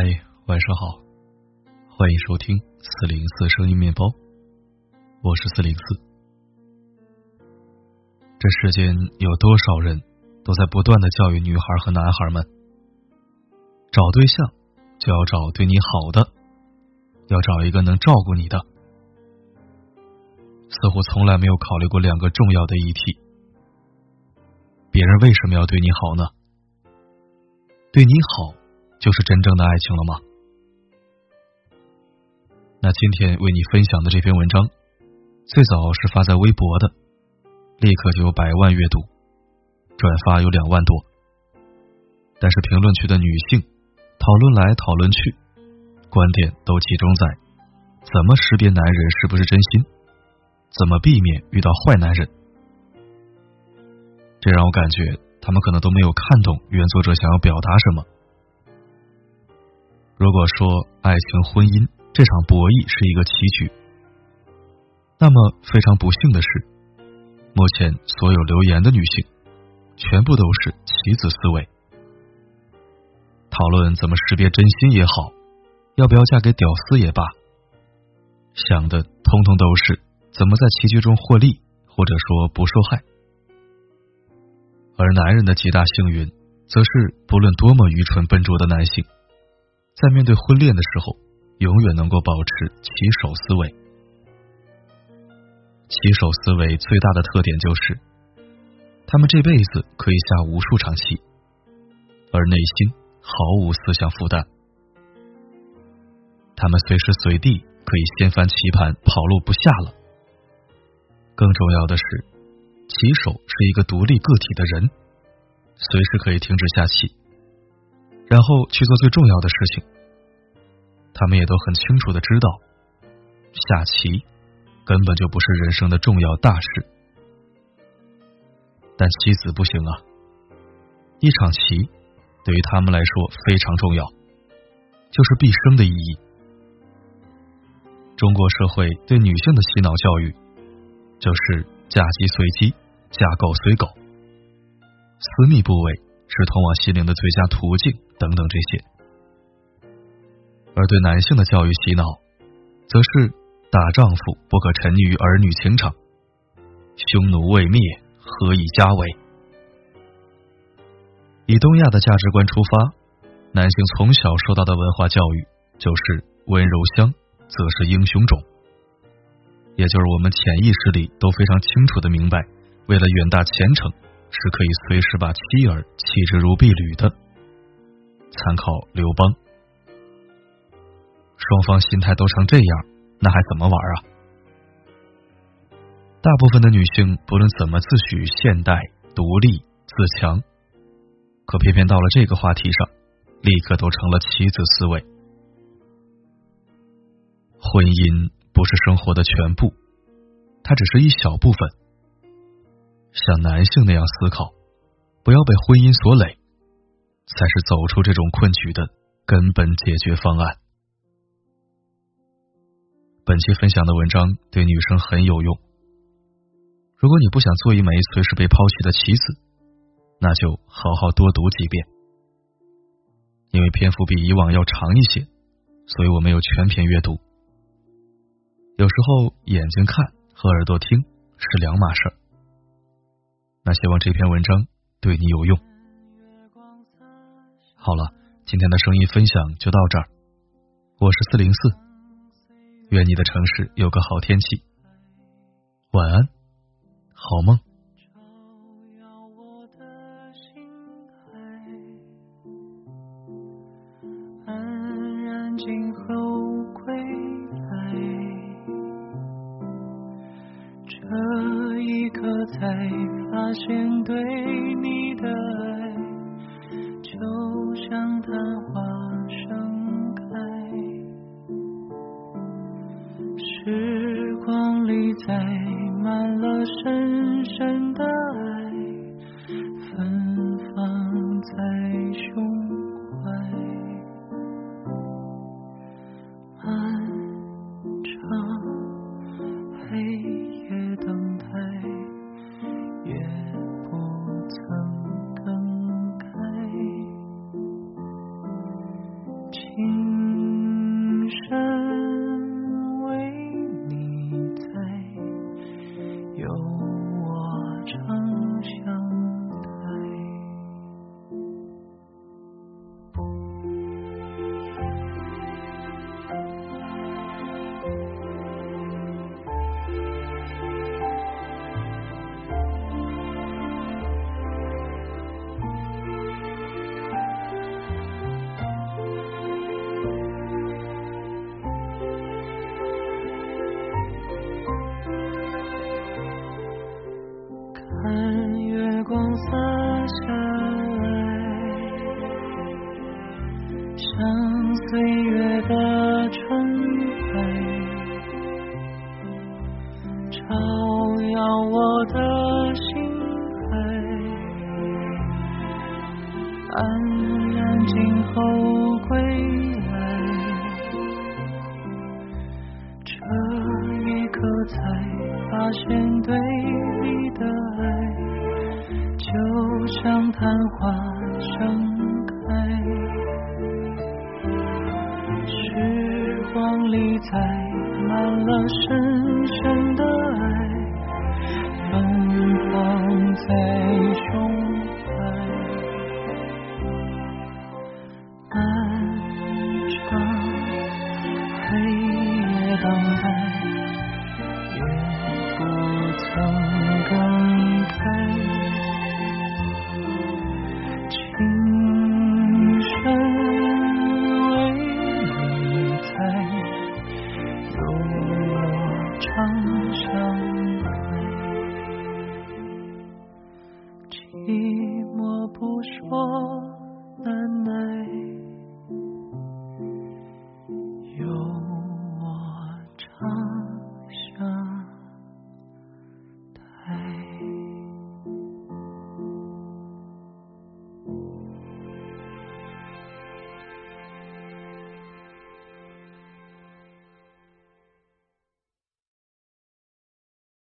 嗨，晚上好，欢迎收听四零四声音面包，我是四零四。这世间有多少人都在不断的教育女孩和男孩们，找对象就要找对你好的，要找一个能照顾你的，似乎从来没有考虑过两个重要的议题：别人为什么要对你好呢？对你好。就是真正的爱情了吗？那今天为你分享的这篇文章，最早是发在微博的，立刻就有百万阅读，转发有两万多。但是评论区的女性讨论来讨论去，观点都集中在怎么识别男人是不是真心，怎么避免遇到坏男人。这让我感觉他们可能都没有看懂原作者想要表达什么。如果说爱情婚姻这场博弈是一个棋局，那么非常不幸的是，目前所有留言的女性全部都是棋子思维，讨论怎么识别真心也好，要不要嫁给屌丝也罢，想的通通都是怎么在棋局中获利，或者说不受害。而男人的极大幸运，则是不论多么愚蠢笨拙的男性。在面对婚恋的时候，永远能够保持棋手思维。棋手思维最大的特点就是，他们这辈子可以下无数场棋，而内心毫无思想负担。他们随时随地可以掀翻棋盘，跑路不下了。更重要的是，棋手是一个独立个体的人，随时可以停止下棋。然后去做最重要的事情，他们也都很清楚的知道，下棋根本就不是人生的重要大事。但棋子不行啊，一场棋对于他们来说非常重要，就是毕生的意义。中国社会对女性的洗脑教育，就是嫁鸡随鸡，嫁狗随狗，私密部位是通往心灵的最佳途径。等等这些，而对男性的教育洗脑，则是大丈夫不可沉溺于儿女情长，匈奴未灭，何以家为？以东亚的价值观出发，男性从小受到的文化教育就是温柔乡，则是英雄种，也就是我们潜意识里都非常清楚的明白，为了远大前程，是可以随时把妻儿弃之如敝履的。参考刘邦，双方心态都成这样，那还怎么玩啊？大部分的女性不论怎么自诩现代、独立、自强，可偏偏到了这个话题上，立刻都成了棋子思维。婚姻不是生活的全部，它只是一小部分。像男性那样思考，不要被婚姻所累。才是走出这种困局的根本解决方案。本期分享的文章对女生很有用。如果你不想做一枚随时被抛弃的棋子，那就好好多读几遍。因为篇幅比以往要长一些，所以我没有全篇阅读。有时候眼睛看和耳朵听是两码事儿。那希望这篇文章对你有用。好了，今天的声音分享就到这儿。我是四零四，愿你的城市有个好天气。晚安，好梦。安发现对你的爱。就像昙花盛开，时光里载满了深深的轻岁月的尘埃，照耀我的心海，安然静候归来。这一刻才发现，对你的爱就像昙花盛开。里载满了深深的爱，芬芳在寂寞不说。